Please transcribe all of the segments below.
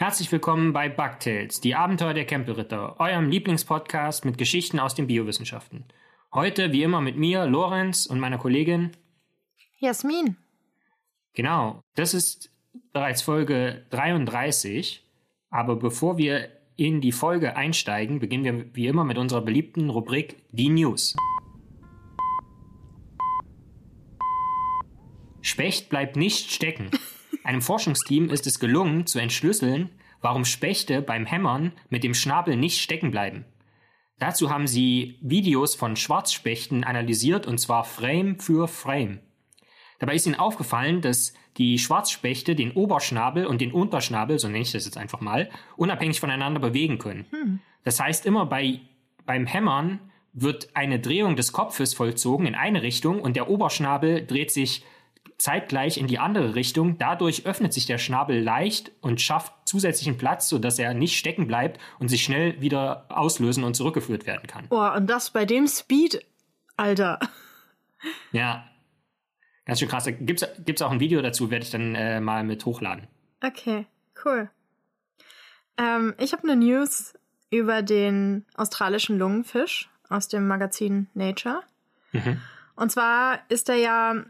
Herzlich willkommen bei Bugtails, die Abenteuer der Campelritter, eurem Lieblingspodcast mit Geschichten aus den Biowissenschaften. Heute wie immer mit mir, Lorenz und meiner Kollegin Jasmin. Genau, das ist bereits Folge 33, aber bevor wir in die Folge einsteigen, beginnen wir wie immer mit unserer beliebten Rubrik Die News. Specht bleibt nicht stecken. Einem Forschungsteam ist es gelungen, zu entschlüsseln, warum Spechte beim Hämmern mit dem Schnabel nicht stecken bleiben. Dazu haben sie Videos von Schwarzspechten analysiert und zwar Frame für Frame. Dabei ist ihnen aufgefallen, dass die Schwarzspechte den Oberschnabel und den Unterschnabel, so nenne ich das jetzt einfach mal, unabhängig voneinander bewegen können. Hm. Das heißt, immer bei, beim Hämmern wird eine Drehung des Kopfes vollzogen in eine Richtung und der Oberschnabel dreht sich zeitgleich in die andere Richtung. Dadurch öffnet sich der Schnabel leicht und schafft zusätzlichen Platz, sodass er nicht stecken bleibt und sich schnell wieder auslösen und zurückgeführt werden kann. Boah, und das bei dem Speed, Alter. Ja, ganz schön krass. Gibt es auch ein Video dazu, werde ich dann äh, mal mit hochladen. Okay, cool. Ähm, ich habe eine News über den australischen Lungenfisch aus dem Magazin Nature. Mhm. Und zwar ist er ja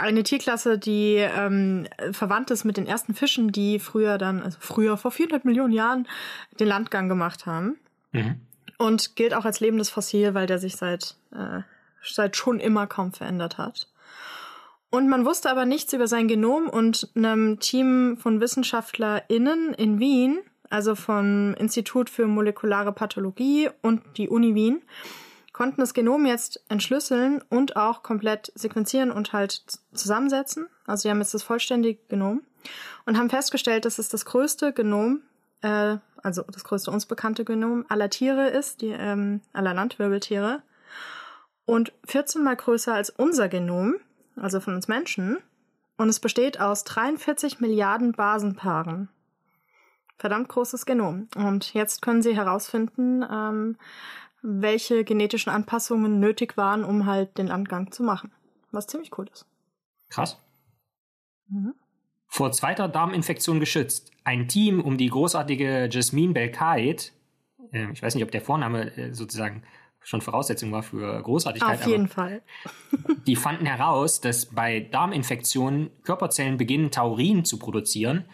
eine Tierklasse, die ähm, verwandt ist mit den ersten Fischen, die früher dann, also früher vor 400 Millionen Jahren, den Landgang gemacht haben. Mhm. Und gilt auch als lebendes Fossil, weil der sich seit, äh, seit schon immer kaum verändert hat. Und man wusste aber nichts über sein Genom und einem Team von WissenschaftlerInnen in Wien, also vom Institut für molekulare Pathologie und die Uni Wien, konnten das Genom jetzt entschlüsseln und auch komplett sequenzieren und halt zusammensetzen. Also sie haben jetzt das vollständige Genom und haben festgestellt, dass es das größte Genom, äh, also das größte uns bekannte Genom aller Tiere ist, die ähm, aller Landwirbeltiere und 14 mal größer als unser Genom, also von uns Menschen. Und es besteht aus 43 Milliarden Basenpaaren. Verdammt großes Genom. Und jetzt können sie herausfinden, ähm, welche genetischen Anpassungen nötig waren, um halt den Landgang zu machen. Was ziemlich cool ist. Krass. Mhm. Vor zweiter Darminfektion geschützt. Ein Team um die großartige Jasmine Belkait, äh, ich weiß nicht, ob der Vorname äh, sozusagen schon Voraussetzung war für Großartigkeit. Auf jeden Fall. die fanden heraus, dass bei Darminfektionen Körperzellen beginnen, Taurin zu produzieren,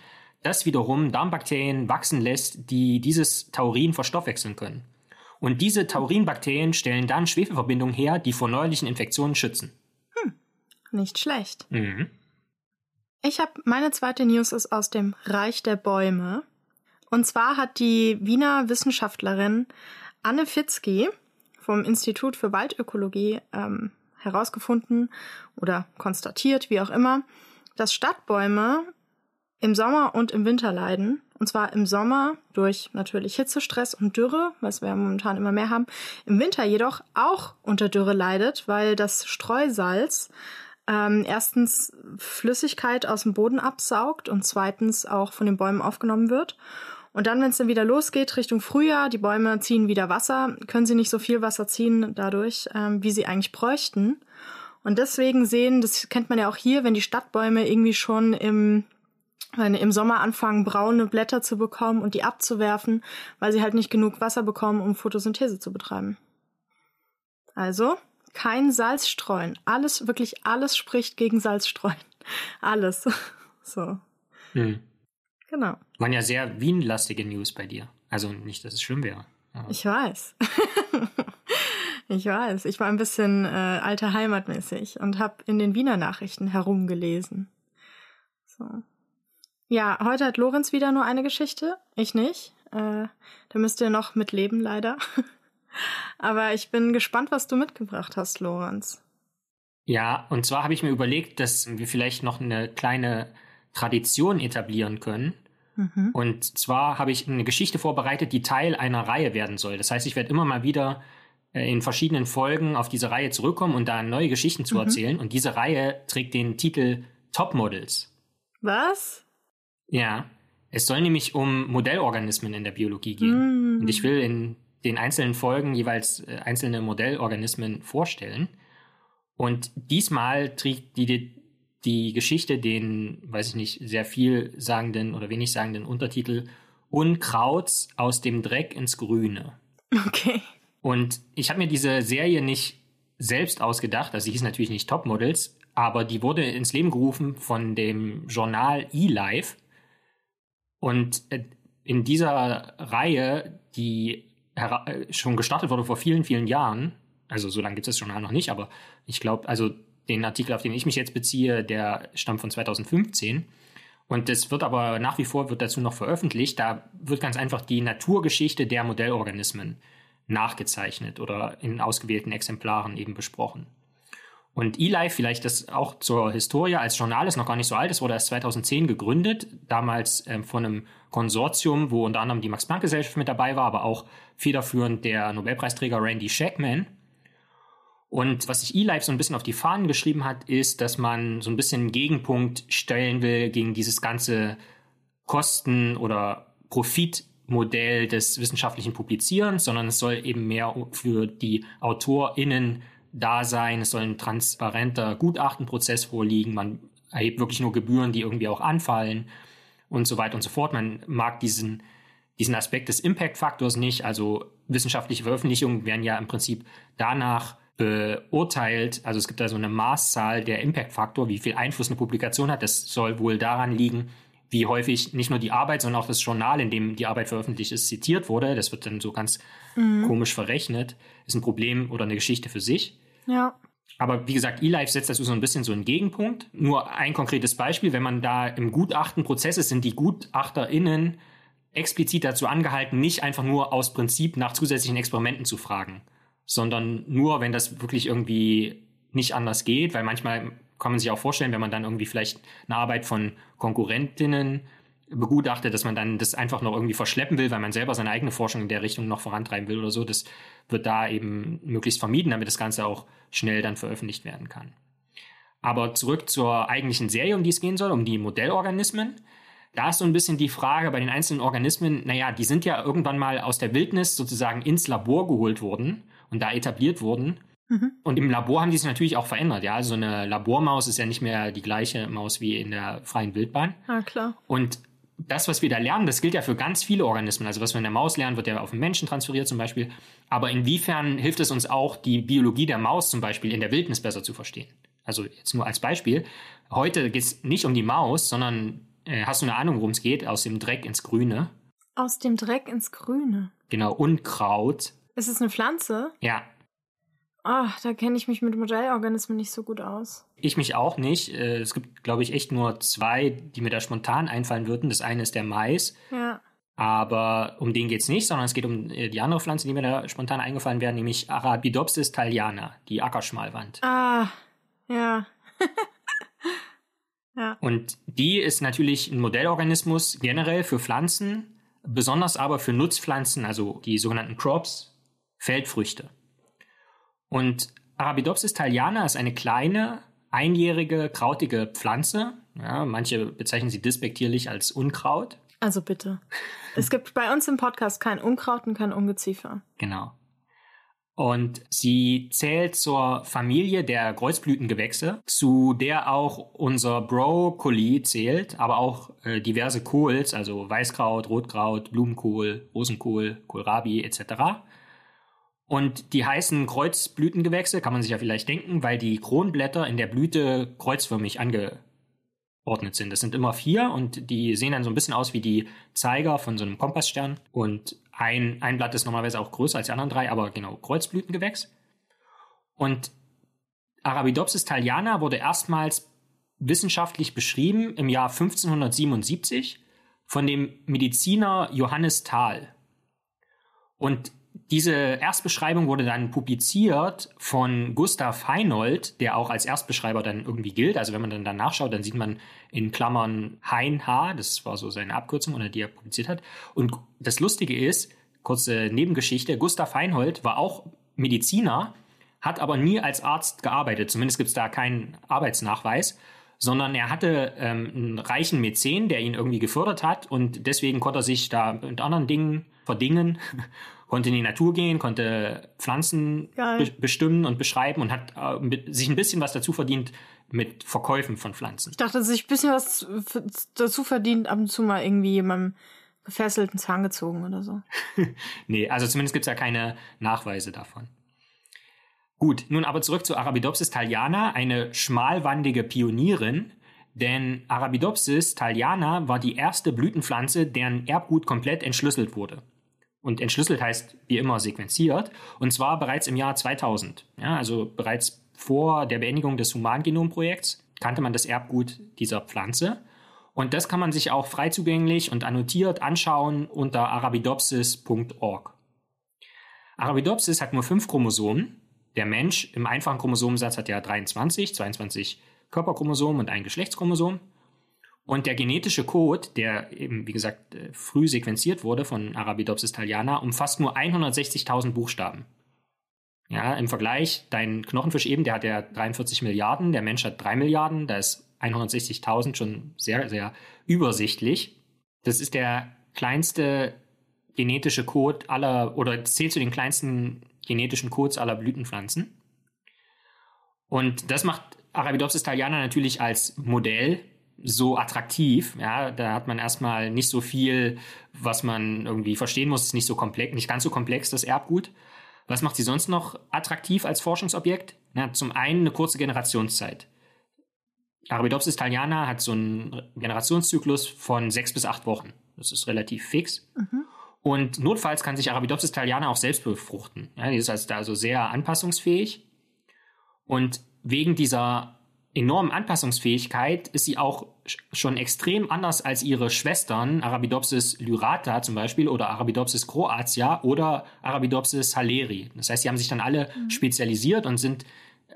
das wiederum Darmbakterien wachsen lässt, die dieses Taurin verstoffwechseln können. Und diese Taurinbakterien stellen dann Schwefelverbindungen her, die vor neuerlichen Infektionen schützen. Hm, nicht schlecht. Mhm. Ich habe meine zweite News ist aus dem Reich der Bäume. Und zwar hat die Wiener Wissenschaftlerin Anne Fitzky vom Institut für Waldökologie ähm, herausgefunden oder konstatiert, wie auch immer, dass Stadtbäume im Sommer und im Winter leiden. Und zwar im Sommer durch natürlich Hitzestress und Dürre, was wir momentan immer mehr haben. Im Winter jedoch auch unter Dürre leidet, weil das Streusalz ähm, erstens Flüssigkeit aus dem Boden absaugt und zweitens auch von den Bäumen aufgenommen wird. Und dann, wenn es dann wieder losgeht Richtung Frühjahr, die Bäume ziehen wieder Wasser, können sie nicht so viel Wasser ziehen dadurch, ähm, wie sie eigentlich bräuchten. Und deswegen sehen, das kennt man ja auch hier, wenn die Stadtbäume irgendwie schon im im Sommer anfangen, braune Blätter zu bekommen und die abzuwerfen, weil sie halt nicht genug Wasser bekommen, um Photosynthese zu betreiben. Also kein Salz streuen. Alles, wirklich alles spricht gegen Salz streuen. Alles. so. Hm. Genau. Waren ja sehr Wien-lastige News bei dir. Also nicht, dass es schlimm wäre. Ich weiß. ich weiß. Ich war ein bisschen äh, alter Heimatmäßig und habe in den Wiener Nachrichten herumgelesen. So. Ja, heute hat Lorenz wieder nur eine Geschichte, ich nicht. Äh, da müsst ihr noch mitleben, leider. Aber ich bin gespannt, was du mitgebracht hast, Lorenz. Ja, und zwar habe ich mir überlegt, dass wir vielleicht noch eine kleine Tradition etablieren können. Mhm. Und zwar habe ich eine Geschichte vorbereitet, die Teil einer Reihe werden soll. Das heißt, ich werde immer mal wieder äh, in verschiedenen Folgen auf diese Reihe zurückkommen und da neue Geschichten zu mhm. erzählen. Und diese Reihe trägt den Titel Top Models. Was? Ja, es soll nämlich um Modellorganismen in der Biologie gehen. Mm. Und ich will in den einzelnen Folgen jeweils äh, einzelne Modellorganismen vorstellen. Und diesmal trägt die, die Geschichte den, weiß ich nicht, sehr viel sagenden oder wenig sagenden Untertitel Unkrauts aus dem Dreck ins Grüne. Okay. Und ich habe mir diese Serie nicht selbst ausgedacht, also sie hieß natürlich nicht Topmodels, aber die wurde ins Leben gerufen von dem Journal eLife. Und äh, in dieser Reihe, die äh, schon gestartet wurde vor vielen, vielen Jahren, also so lange gibt es das Journal noch nicht, aber ich glaube, also den Artikel, auf den ich mich jetzt beziehe, der stammt von 2015. Und es wird aber nach wie vor wird dazu noch veröffentlicht. Da wird ganz einfach die Naturgeschichte der Modellorganismen nachgezeichnet oder in ausgewählten Exemplaren eben besprochen. Und eLife, vielleicht das auch zur Historie, als Journal ist noch gar nicht so alt, es wurde erst 2010 gegründet, damals ähm, von einem Konsortium, wo unter anderem die Max-Planck-Gesellschaft mit dabei war, aber auch federführend der Nobelpreisträger Randy Shackman. Und was sich eLife so ein bisschen auf die Fahnen geschrieben hat, ist, dass man so ein bisschen einen Gegenpunkt stellen will gegen dieses ganze Kosten- oder Profitmodell des wissenschaftlichen Publizierens, sondern es soll eben mehr für die AutorInnen da sein. Es soll ein transparenter Gutachtenprozess vorliegen. Man erhebt wirklich nur Gebühren, die irgendwie auch anfallen und so weiter und so fort. Man mag diesen, diesen Aspekt des Impact-Faktors nicht. Also wissenschaftliche Veröffentlichungen werden ja im Prinzip danach beurteilt, also es gibt da so eine Maßzahl der Impact-Faktor, wie viel Einfluss eine Publikation hat. Das soll wohl daran liegen, wie häufig nicht nur die Arbeit, sondern auch das Journal, in dem die Arbeit veröffentlicht ist, zitiert wurde. Das wird dann so ganz mhm. komisch verrechnet. Ist ein Problem oder eine Geschichte für sich. Ja. Aber wie gesagt, eLife setzt dazu so ein bisschen so einen Gegenpunkt. Nur ein konkretes Beispiel, wenn man da im Gutachtenprozess ist, sind die GutachterInnen explizit dazu angehalten, nicht einfach nur aus Prinzip nach zusätzlichen Experimenten zu fragen sondern nur, wenn das wirklich irgendwie nicht anders geht, weil manchmal kann man sich auch vorstellen, wenn man dann irgendwie vielleicht eine Arbeit von Konkurrentinnen begutachtet, dass man dann das einfach noch irgendwie verschleppen will, weil man selber seine eigene Forschung in der Richtung noch vorantreiben will oder so. Das wird da eben möglichst vermieden, damit das Ganze auch schnell dann veröffentlicht werden kann. Aber zurück zur eigentlichen Serie, um die es gehen soll, um die Modellorganismen. Da ist so ein bisschen die Frage bei den einzelnen Organismen, naja, die sind ja irgendwann mal aus der Wildnis sozusagen ins Labor geholt worden und da etabliert wurden. Mhm. Und im Labor haben die sich natürlich auch verändert. Ja, also eine Labormaus ist ja nicht mehr die gleiche Maus wie in der freien Wildbahn. Ah, klar. Und das, was wir da lernen, das gilt ja für ganz viele Organismen. Also was wir in der Maus lernen, wird ja auf den Menschen transferiert zum Beispiel. Aber inwiefern hilft es uns auch, die Biologie der Maus zum Beispiel in der Wildnis besser zu verstehen? Also jetzt nur als Beispiel. Heute geht es nicht um die Maus, sondern äh, hast du eine Ahnung, worum es geht? Aus dem Dreck ins Grüne. Aus dem Dreck ins Grüne. Genau, Unkraut ist es eine Pflanze? Ja. Ach, da kenne ich mich mit Modellorganismen nicht so gut aus. Ich mich auch nicht. Äh, es gibt, glaube ich, echt nur zwei, die mir da spontan einfallen würden. Das eine ist der Mais. Ja. Aber um den geht es nicht, sondern es geht um äh, die andere Pflanze, die mir da spontan eingefallen wäre, nämlich Arabidopsis thaliana, die Ackerschmalwand. Ah, ja. ja. Und die ist natürlich ein Modellorganismus generell für Pflanzen, besonders aber für Nutzpflanzen, also die sogenannten Crops, Feldfrüchte. Und Arabidopsis thaliana ist eine kleine, einjährige, krautige Pflanze. Ja, manche bezeichnen sie despektierlich als Unkraut. Also bitte. es gibt bei uns im Podcast kein Unkraut und kein Ungeziefer. Genau. Und sie zählt zur Familie der Kreuzblütengewächse, zu der auch unser Brokkoli zählt, aber auch äh, diverse Kohls, also Weißkraut, Rotkraut, Blumenkohl, Rosenkohl, Kohlrabi etc. Und die heißen Kreuzblütengewächse, kann man sich ja vielleicht denken, weil die Kronblätter in der Blüte kreuzförmig angeordnet sind. Das sind immer vier und die sehen dann so ein bisschen aus wie die Zeiger von so einem Kompassstern. Und ein, ein Blatt ist normalerweise auch größer als die anderen drei, aber genau, Kreuzblütengewächs. Und Arabidopsis thaliana wurde erstmals wissenschaftlich beschrieben im Jahr 1577 von dem Mediziner Johannes Thal. Und diese Erstbeschreibung wurde dann publiziert von Gustav Heinold, der auch als Erstbeschreiber dann irgendwie gilt. Also wenn man dann da nachschaut, dann sieht man in Klammern Hein H., das war so seine Abkürzung, unter die er publiziert hat. Und das Lustige ist, kurze Nebengeschichte, Gustav Heinold war auch Mediziner, hat aber nie als Arzt gearbeitet. Zumindest gibt es da keinen Arbeitsnachweis sondern er hatte ähm, einen reichen Mäzen, der ihn irgendwie gefördert hat und deswegen konnte er sich da mit anderen Dingen verdingen konnte in die Natur gehen, konnte Pflanzen be bestimmen und beschreiben und hat äh, sich ein bisschen was dazu verdient mit Verkäufen von Pflanzen. Ich dachte, sich ein bisschen was dazu verdient, ab und zu mal irgendwie jemandem gefesselten Zahn gezogen oder so. nee, also zumindest gibt es ja keine Nachweise davon. Gut, nun aber zurück zu Arabidopsis thaliana, eine schmalwandige Pionierin, denn Arabidopsis thaliana war die erste Blütenpflanze, deren Erbgut komplett entschlüsselt wurde. Und entschlüsselt heißt wie immer sequenziert, und zwar bereits im Jahr 2000. Ja, also bereits vor der Beendigung des Humangenomprojekts kannte man das Erbgut dieser Pflanze. Und das kann man sich auch frei zugänglich und annotiert anschauen unter arabidopsis.org. Arabidopsis hat nur fünf Chromosomen. Der Mensch im einfachen Chromosomensatz hat ja 23, 22 Körperchromosomen und ein Geschlechtschromosom. Und der genetische Code, der eben, wie gesagt, äh, früh sequenziert wurde von Arabidopsis thaliana, umfasst nur 160.000 Buchstaben. Ja, im Vergleich, dein Knochenfisch eben, der hat ja 43 Milliarden, der Mensch hat 3 Milliarden, da ist 160.000 schon sehr, sehr übersichtlich. Das ist der kleinste genetische Code aller, oder zählt zu den kleinsten genetischen Codes aller Blütenpflanzen. Und das macht Arabidopsis thaliana natürlich als Modell so attraktiv. Ja, da hat man erstmal nicht so viel, was man irgendwie verstehen muss, ist nicht so komplex, nicht ganz so komplex, das Erbgut. Was macht sie sonst noch attraktiv als Forschungsobjekt? Na, zum einen eine kurze Generationszeit. Arabidopsis thaliana hat so einen Generationszyklus von sechs bis acht Wochen. Das ist relativ fix. Mhm. Und notfalls kann sich Arabidopsis thaliana auch selbst befruchten. Ja, die ist also, also sehr anpassungsfähig. Und wegen dieser enormen Anpassungsfähigkeit ist sie auch schon extrem anders als ihre Schwestern Arabidopsis lyrata zum Beispiel oder Arabidopsis croatia oder Arabidopsis haleri. Das heißt, sie haben sich dann alle mhm. spezialisiert und sind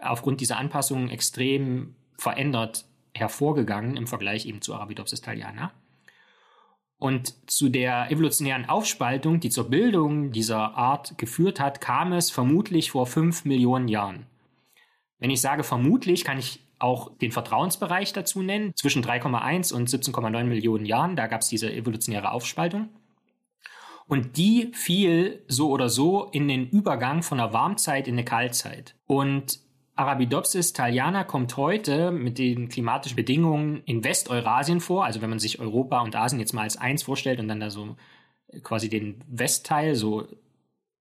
aufgrund dieser Anpassungen extrem verändert hervorgegangen im Vergleich eben zu Arabidopsis thaliana. Und zu der evolutionären Aufspaltung, die zur Bildung dieser Art geführt hat, kam es vermutlich vor fünf Millionen Jahren. Wenn ich sage vermutlich, kann ich auch den Vertrauensbereich dazu nennen, zwischen 3,1 und 17,9 Millionen Jahren, da gab es diese evolutionäre Aufspaltung. Und die fiel so oder so in den Übergang von der Warmzeit in eine Kaltzeit. Und Arabidopsis thaliana kommt heute mit den klimatischen Bedingungen in Westeurasien vor. Also wenn man sich Europa und Asien jetzt mal als eins vorstellt und dann da so quasi den Westteil, so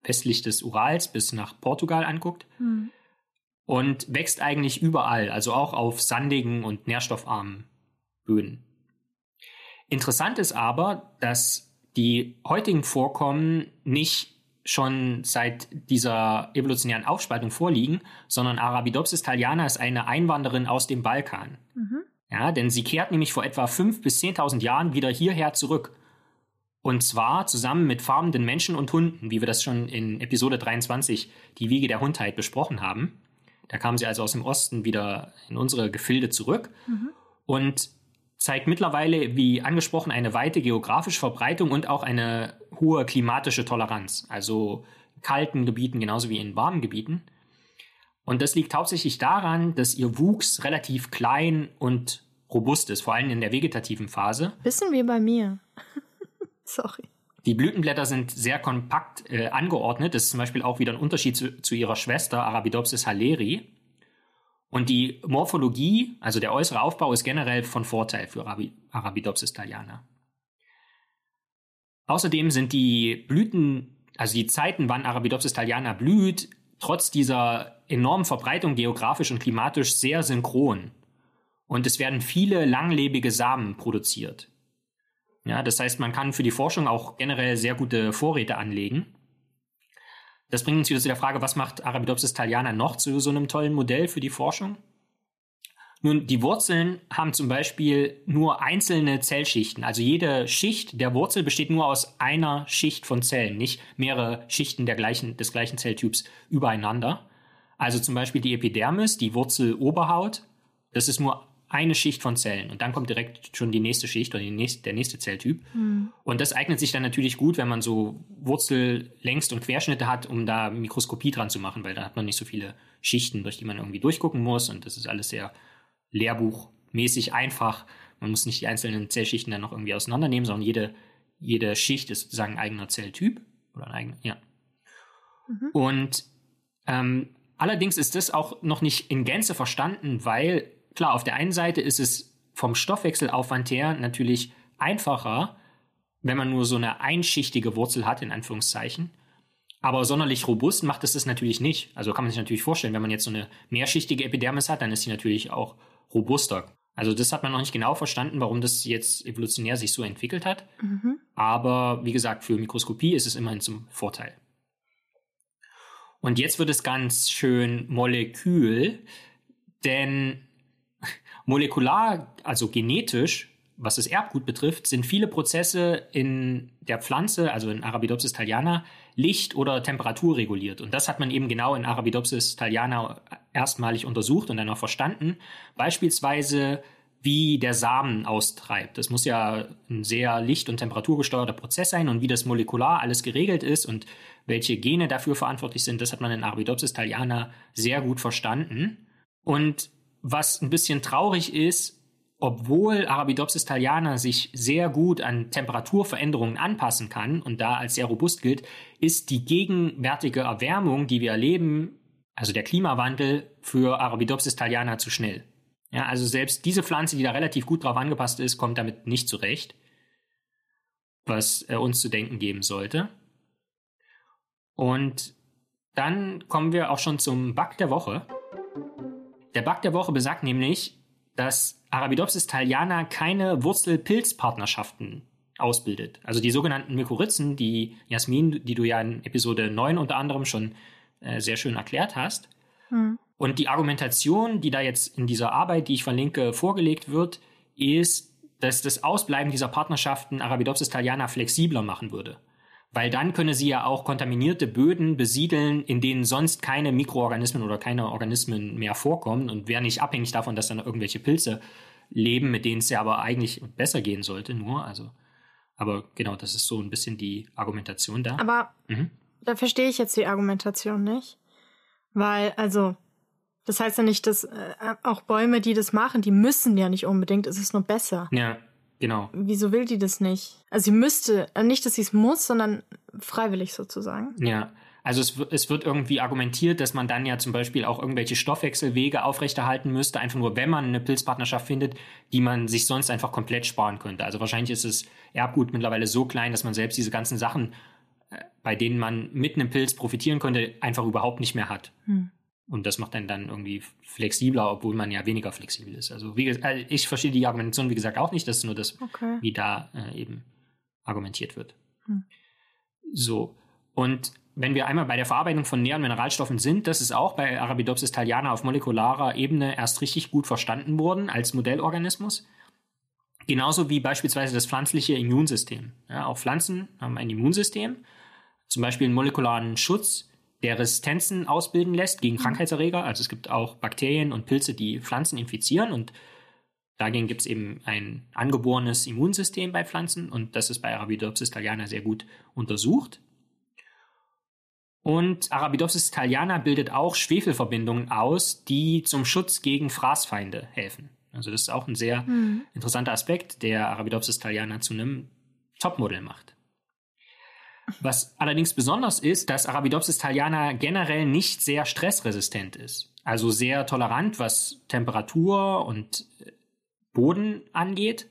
westlich des Urals bis nach Portugal anguckt. Mhm. Und wächst eigentlich überall, also auch auf sandigen und nährstoffarmen Böden. Interessant ist aber, dass die heutigen Vorkommen nicht schon seit dieser evolutionären Aufspaltung vorliegen, sondern Arabidopsis thaliana ist eine Einwanderin aus dem Balkan. Mhm. Ja, denn sie kehrt nämlich vor etwa 5.000 bis 10.000 Jahren wieder hierher zurück. Und zwar zusammen mit farmenden Menschen und Hunden, wie wir das schon in Episode 23, die Wiege der Hundheit, besprochen haben. Da kam sie also aus dem Osten wieder in unsere Gefilde zurück. Mhm. Und zeigt mittlerweile, wie angesprochen, eine weite geografische Verbreitung und auch eine hohe klimatische Toleranz. Also in kalten Gebieten genauso wie in warmen Gebieten. Und das liegt hauptsächlich daran, dass ihr Wuchs relativ klein und robust ist, vor allem in der vegetativen Phase. Bisschen wie bei mir. Sorry. Die Blütenblätter sind sehr kompakt äh, angeordnet. Das ist zum Beispiel auch wieder ein Unterschied zu, zu ihrer Schwester Arabidopsis haleri. Und die Morphologie, also der äußere Aufbau, ist generell von Vorteil für Arabidopsis thaliana. Außerdem sind die Blüten, also die Zeiten, wann Arabidopsis thaliana blüht, trotz dieser enormen Verbreitung geografisch und klimatisch sehr synchron. Und es werden viele langlebige Samen produziert. Ja, das heißt, man kann für die Forschung auch generell sehr gute Vorräte anlegen. Das bringt uns wieder zu der Frage, was macht Arabidopsis thaliana noch zu so einem tollen Modell für die Forschung? Nun, die Wurzeln haben zum Beispiel nur einzelne Zellschichten. Also jede Schicht der Wurzel besteht nur aus einer Schicht von Zellen, nicht mehrere Schichten gleichen, des gleichen Zelltyps übereinander. Also zum Beispiel die Epidermis, die Wurzeloberhaut, das ist nur eine Schicht von Zellen und dann kommt direkt schon die nächste Schicht oder nächste, der nächste Zelltyp. Mhm. Und das eignet sich dann natürlich gut, wenn man so Wurzellängst- und Querschnitte hat, um da Mikroskopie dran zu machen, weil da hat man nicht so viele Schichten, durch die man irgendwie durchgucken muss und das ist alles sehr lehrbuchmäßig einfach. Man muss nicht die einzelnen Zellschichten dann noch irgendwie auseinandernehmen, sondern jede, jede Schicht ist sozusagen ein eigener Zelltyp oder ein eigener, ja. Mhm. Und ähm, allerdings ist das auch noch nicht in Gänze verstanden, weil Klar, auf der einen Seite ist es vom Stoffwechselaufwand her natürlich einfacher, wenn man nur so eine einschichtige Wurzel hat, in Anführungszeichen. Aber sonderlich robust macht es das natürlich nicht. Also kann man sich natürlich vorstellen, wenn man jetzt so eine mehrschichtige Epidermis hat, dann ist sie natürlich auch robuster. Also das hat man noch nicht genau verstanden, warum das jetzt evolutionär sich so entwickelt hat. Mhm. Aber wie gesagt, für Mikroskopie ist es immerhin zum Vorteil. Und jetzt wird es ganz schön molekül, denn molekular, also genetisch, was das Erbgut betrifft, sind viele Prozesse in der Pflanze, also in Arabidopsis thaliana, Licht- oder Temperatur reguliert. Und das hat man eben genau in Arabidopsis thaliana erstmalig untersucht und dann auch verstanden. Beispielsweise wie der Samen austreibt. Das muss ja ein sehr licht- und temperaturgesteuerter Prozess sein und wie das molekular alles geregelt ist und welche Gene dafür verantwortlich sind, das hat man in Arabidopsis thaliana sehr gut verstanden. Und was ein bisschen traurig ist, obwohl Arabidopsis thaliana sich sehr gut an Temperaturveränderungen anpassen kann und da als sehr robust gilt, ist die gegenwärtige Erwärmung, die wir erleben, also der Klimawandel für Arabidopsis thaliana zu schnell. Ja, also selbst diese Pflanze, die da relativ gut drauf angepasst ist, kommt damit nicht zurecht, was äh, uns zu denken geben sollte. Und dann kommen wir auch schon zum Bug der Woche. Der Bug der Woche besagt nämlich, dass Arabidopsis thaliana keine Wurzel-Pilz-Partnerschaften ausbildet. Also die sogenannten Mykorrhizen, die Jasmin, die du ja in Episode 9 unter anderem schon äh, sehr schön erklärt hast. Hm. Und die Argumentation, die da jetzt in dieser Arbeit, die ich verlinke, vorgelegt wird, ist, dass das Ausbleiben dieser Partnerschaften Arabidopsis thaliana flexibler machen würde. Weil dann könne sie ja auch kontaminierte Böden besiedeln, in denen sonst keine Mikroorganismen oder keine Organismen mehr vorkommen und wäre nicht abhängig davon, dass dann irgendwelche Pilze leben, mit denen es ja aber eigentlich besser gehen sollte, nur. Also, aber genau, das ist so ein bisschen die Argumentation da. Aber mhm. da verstehe ich jetzt die Argumentation nicht. Weil, also, das heißt ja nicht, dass äh, auch Bäume, die das machen, die müssen ja nicht unbedingt, es ist nur besser. Ja, genau. Wieso will die das nicht? Also sie müsste, äh, nicht, dass sie es muss, sondern freiwillig sozusagen. Ja. Also es, es wird irgendwie argumentiert, dass man dann ja zum Beispiel auch irgendwelche Stoffwechselwege aufrechterhalten müsste, einfach nur, wenn man eine Pilzpartnerschaft findet, die man sich sonst einfach komplett sparen könnte. Also wahrscheinlich ist das Erbgut mittlerweile so klein, dass man selbst diese ganzen Sachen, äh, bei denen man mit einem Pilz profitieren könnte, einfach überhaupt nicht mehr hat. Hm. Und das macht dann dann irgendwie flexibler, obwohl man ja weniger flexibel ist. Also wie, äh, ich verstehe die Argumentation, wie gesagt, auch nicht. Das ist nur das, okay. wie da äh, eben argumentiert wird. Hm. So. Und wenn wir einmal bei der Verarbeitung von näheren Mineralstoffen sind, das ist auch bei Arabidopsis thaliana auf molekularer Ebene erst richtig gut verstanden worden als Modellorganismus. Genauso wie beispielsweise das pflanzliche Immunsystem. Ja, auch Pflanzen haben ein Immunsystem, zum Beispiel einen molekularen Schutz der Resistenzen ausbilden lässt gegen mhm. Krankheitserreger. Also es gibt auch Bakterien und Pilze, die Pflanzen infizieren und dagegen gibt es eben ein angeborenes Immunsystem bei Pflanzen und das ist bei Arabidopsis thaliana sehr gut untersucht. Und Arabidopsis thaliana bildet auch Schwefelverbindungen aus, die zum Schutz gegen Fraßfeinde helfen. Also das ist auch ein sehr mhm. interessanter Aspekt, der Arabidopsis thaliana zu einem Topmodell macht. Was allerdings besonders ist, dass Arabidopsis thaliana generell nicht sehr stressresistent ist. Also sehr tolerant, was Temperatur und äh, Boden angeht.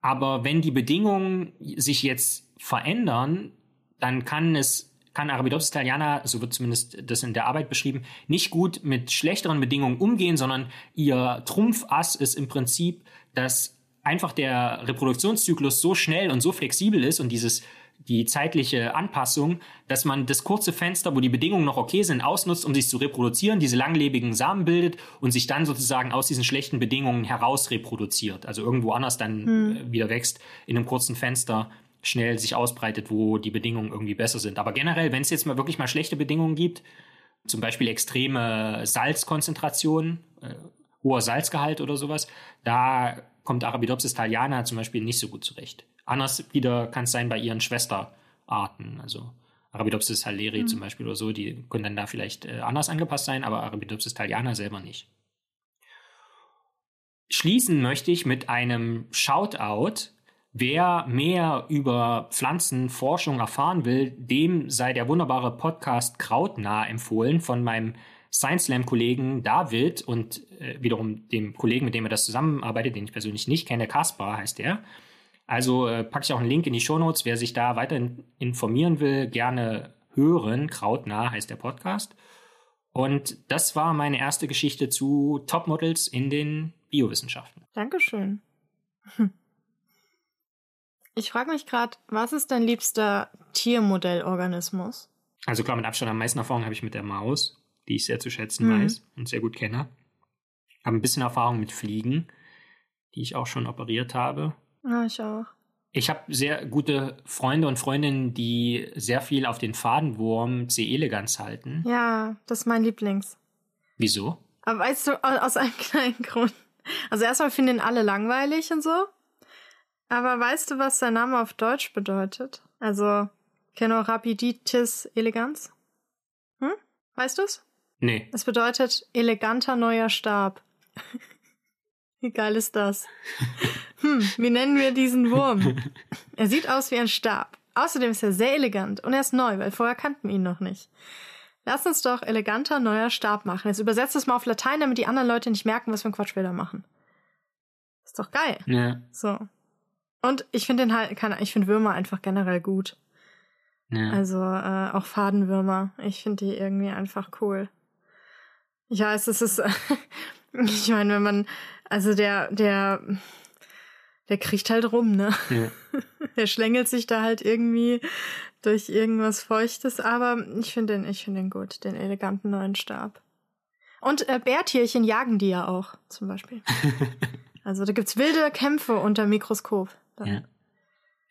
Aber wenn die Bedingungen sich jetzt verändern, dann kann es kann Arabidopsis thaliana, so wird zumindest das in der Arbeit beschrieben, nicht gut mit schlechteren Bedingungen umgehen, sondern ihr Trumpfass ist im Prinzip, dass einfach der Reproduktionszyklus so schnell und so flexibel ist und dieses die zeitliche Anpassung, dass man das kurze Fenster, wo die Bedingungen noch okay sind, ausnutzt, um sich zu reproduzieren, diese langlebigen Samen bildet und sich dann sozusagen aus diesen schlechten Bedingungen heraus reproduziert. Also irgendwo anders dann hm. wieder wächst, in einem kurzen Fenster schnell sich ausbreitet, wo die Bedingungen irgendwie besser sind. Aber generell, wenn es jetzt mal wirklich mal schlechte Bedingungen gibt, zum Beispiel extreme Salzkonzentration, äh, hoher Salzgehalt oder sowas, da kommt Arabidopsis thaliana zum Beispiel nicht so gut zurecht. Anders wieder kann es sein bei ihren Schwesterarten, also Arabidopsis haleri mhm. zum Beispiel oder so, die können dann da vielleicht äh, anders angepasst sein, aber Arabidopsis thaliana selber nicht. Schließen möchte ich mit einem Shoutout. Wer mehr über Pflanzenforschung erfahren will, dem sei der wunderbare Podcast Krautnah empfohlen von meinem Science Slam Kollegen David und äh, wiederum dem Kollegen, mit dem er das zusammenarbeitet, den ich persönlich nicht kenne, Kaspar heißt der. Also äh, packe ich auch einen Link in die Shownotes. Wer sich da weiter informieren will, gerne hören. Krautnah heißt der Podcast. Und das war meine erste Geschichte zu Topmodels in den Biowissenschaften. Dankeschön. Hm. Ich frage mich gerade, was ist dein liebster Tiermodellorganismus? Also klar, mit Abstand am meisten Erfahrung habe ich mit der Maus, die ich sehr zu schätzen mhm. weiß und sehr gut kenne. Habe ein bisschen Erfahrung mit Fliegen, die ich auch schon operiert habe. Ja, ich auch. Ich habe sehr gute Freunde und Freundinnen, die sehr viel auf den Fadenwurm C. elegans halten. Ja, das ist mein Lieblings. Wieso? Aber weißt du, aus einem kleinen Grund. Also erstmal finden ihn alle langweilig und so. Aber weißt du, was sein Name auf Deutsch bedeutet? Also Kenorapiditis elegans? Hm? Weißt du's? Nee. Es bedeutet eleganter neuer Stab. Wie geil ist das? Hm, wie nennen wir diesen Wurm? Er sieht aus wie ein Stab. Außerdem ist er sehr elegant und er ist neu, weil vorher kannten wir ihn noch nicht. Lass uns doch eleganter neuer Stab machen. Jetzt übersetzt es mal auf Latein, damit die anderen Leute nicht merken, was für ein Quatsch wir da machen. Ist doch geil. Ja. So. Und ich finde den halt, kann, ich finde Würmer einfach generell gut. Ja. Also äh, auch Fadenwürmer. Ich finde die irgendwie einfach cool. Ich weiß, es ist, ich meine, wenn man, also der, der, der kriegt halt rum, ne? Ja. der schlängelt sich da halt irgendwie durch irgendwas Feuchtes, aber ich finde den, ich finde den gut, den eleganten neuen Stab. Und äh, Bärtierchen jagen die ja auch, zum Beispiel. also da gibt's wilde Kämpfe unter Mikroskop. Ja.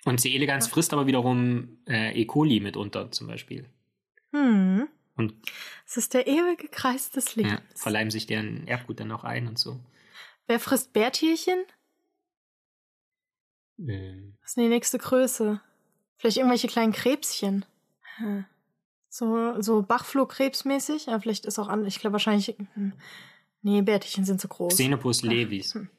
Und C. elegans ja. frisst aber wiederum äh, E. coli mitunter zum Beispiel. Hm. Und es ist der ewige Kreis des Lebens. Ja, verleiben sich deren Erbgut dann auch ein und so. Wer frisst Bärtierchen? Ähm. Was ist denn die nächste Größe? Vielleicht irgendwelche kleinen Krebschen. So, so Bachflohkrebsmäßig? Ja, vielleicht ist auch an. Ich glaube wahrscheinlich. Hm. Nee, Bärtierchen sind zu groß. Xenopus levis. Hm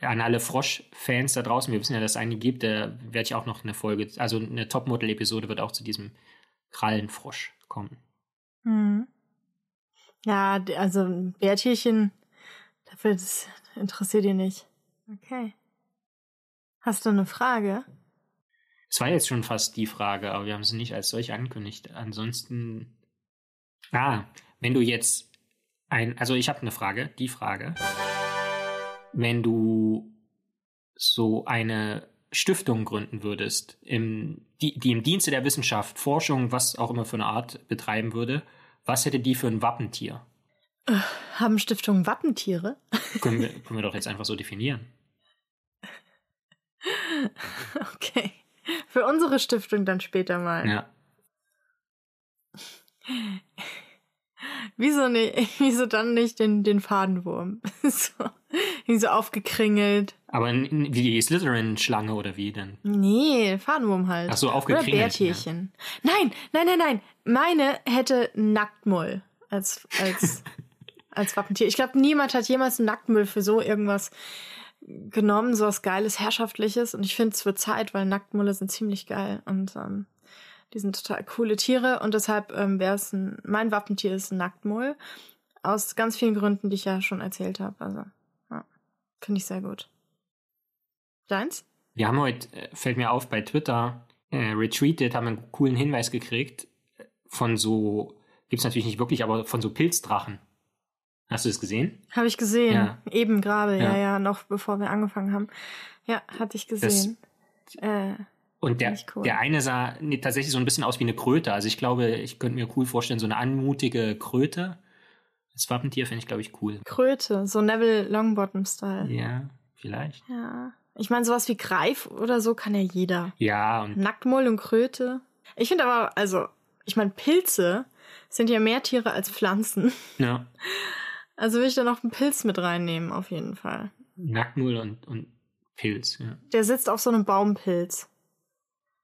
an alle Frosch-Fans da draußen, wir wissen ja, dass es einige gibt, da werde ich auch noch eine Folge, also eine Topmodel-Episode wird auch zu diesem Krallenfrosch kommen. Hm. Ja, also Bärtierchen, dafür das interessiert ihr nicht. Okay. Hast du eine Frage? Es war jetzt schon fast die Frage, aber wir haben sie nicht als solch angekündigt. Ansonsten. Ah, wenn du jetzt ein. Also ich habe eine Frage, die Frage wenn du so eine Stiftung gründen würdest, im, die, die im Dienste der Wissenschaft, Forschung, was auch immer für eine Art betreiben würde, was hätte die für ein Wappentier? Äh, haben Stiftungen Wappentiere? können, wir, können wir doch jetzt einfach so definieren. Okay. Für unsere Stiftung dann später mal. Ja. Wieso nicht, wieso dann nicht den, den Fadenwurm? so, wie so aufgekringelt. Aber wie die Slytherin-Schlange oder wie denn? Nee, Fadenwurm halt. Ach so, aufgekringelt. Oder Bärtierchen. Ja. Nein, nein, nein, nein. Meine hätte Nacktmull als, als, als Wappentier. Ich glaube, niemand hat jemals einen Nacktmull für so irgendwas genommen, so was Geiles, Herrschaftliches. Und ich finde es wird Zeit, weil Nacktmulle sind ziemlich geil. Und ähm, die sind total coole Tiere und deshalb ähm, wäre es ein, mein Wappentier ist ein Nacktmull. Aus ganz vielen Gründen, die ich ja schon erzählt habe. Also, ja, finde ich sehr gut. Deins? Wir haben heute, äh, fällt mir auf, bei Twitter äh, retweetet, haben einen coolen Hinweis gekriegt von so, gibt's natürlich nicht wirklich, aber von so Pilzdrachen. Hast du das gesehen? Habe ich gesehen. Ja. Eben gerade, ja. ja, ja, noch bevor wir angefangen haben. Ja, hatte ich gesehen. Das, äh, und der, cool. der eine sah nee, tatsächlich so ein bisschen aus wie eine Kröte. Also ich glaube, ich könnte mir cool vorstellen, so eine anmutige Kröte. Das Wappentier finde ich, glaube ich, cool. Kröte, so Neville Longbottom-Style. Ja, vielleicht. Ja. Ich meine, sowas wie Greif oder so kann ja jeder. Ja. Und Nacktmull und Kröte. Ich finde aber, also, ich meine, Pilze sind ja mehr Tiere als Pflanzen. Ja. Also will ich da noch einen Pilz mit reinnehmen, auf jeden Fall. Nacktmull und, und Pilz, ja. Der sitzt auf so einem Baumpilz.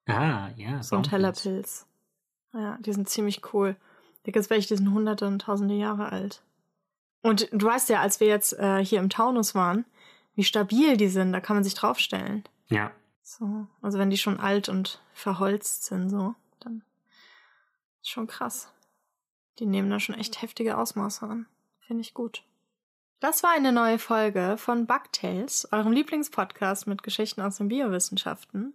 Ah, ja. So ein Tellerpilz. Ja, die sind ziemlich cool. Da gibt's welche, die sind hunderte und tausende Jahre alt. Und du weißt ja, als wir jetzt äh, hier im Taunus waren, wie stabil die sind, da kann man sich draufstellen. Ja. So, also wenn die schon alt und verholzt sind, so, dann ist schon krass. Die nehmen da schon echt heftige Ausmaße an. Finde ich gut. Das war eine neue Folge von Bugtails, eurem Lieblingspodcast mit Geschichten aus den Biowissenschaften.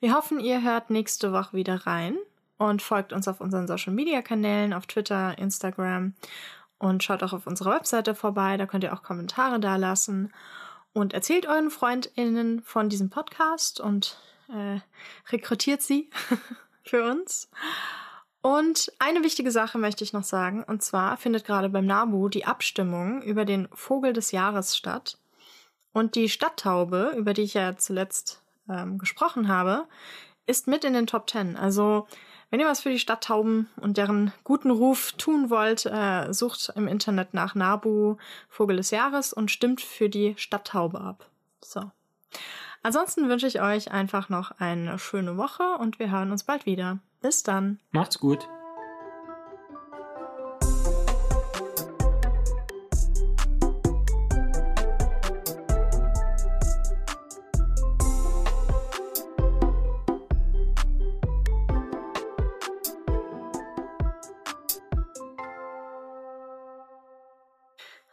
Wir hoffen, ihr hört nächste Woche wieder rein und folgt uns auf unseren Social Media Kanälen, auf Twitter, Instagram und schaut auch auf unserer Webseite vorbei. Da könnt ihr auch Kommentare dalassen und erzählt euren FreundInnen von diesem Podcast und äh, rekrutiert sie für uns. Und eine wichtige Sache möchte ich noch sagen, und zwar findet gerade beim NABU die Abstimmung über den Vogel des Jahres statt. Und die Stadttaube, über die ich ja zuletzt ähm, gesprochen habe, ist mit in den Top Ten. Also wenn ihr was für die Stadttauben und deren guten Ruf tun wollt, äh, sucht im Internet nach Nabu Vogel des Jahres und stimmt für die Stadttaube ab. So. Ansonsten wünsche ich euch einfach noch eine schöne Woche und wir hören uns bald wieder. Bis dann. Macht's gut.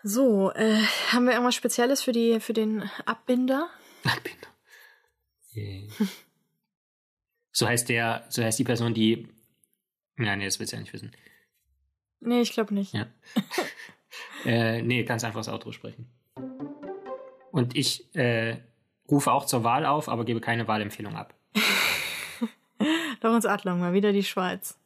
So, äh, haben wir irgendwas Spezielles für, die, für den Abbinder? Abbinder. Yeah. So heißt der, so heißt die Person, die. Nein, nee, das willst du ja nicht wissen. Nee, ich glaube nicht. Ja. äh, nee, ganz einfach das Outro sprechen. Und ich äh, rufe auch zur Wahl auf, aber gebe keine Wahlempfehlung ab. Lorenz Adlung, mal wieder die Schweiz.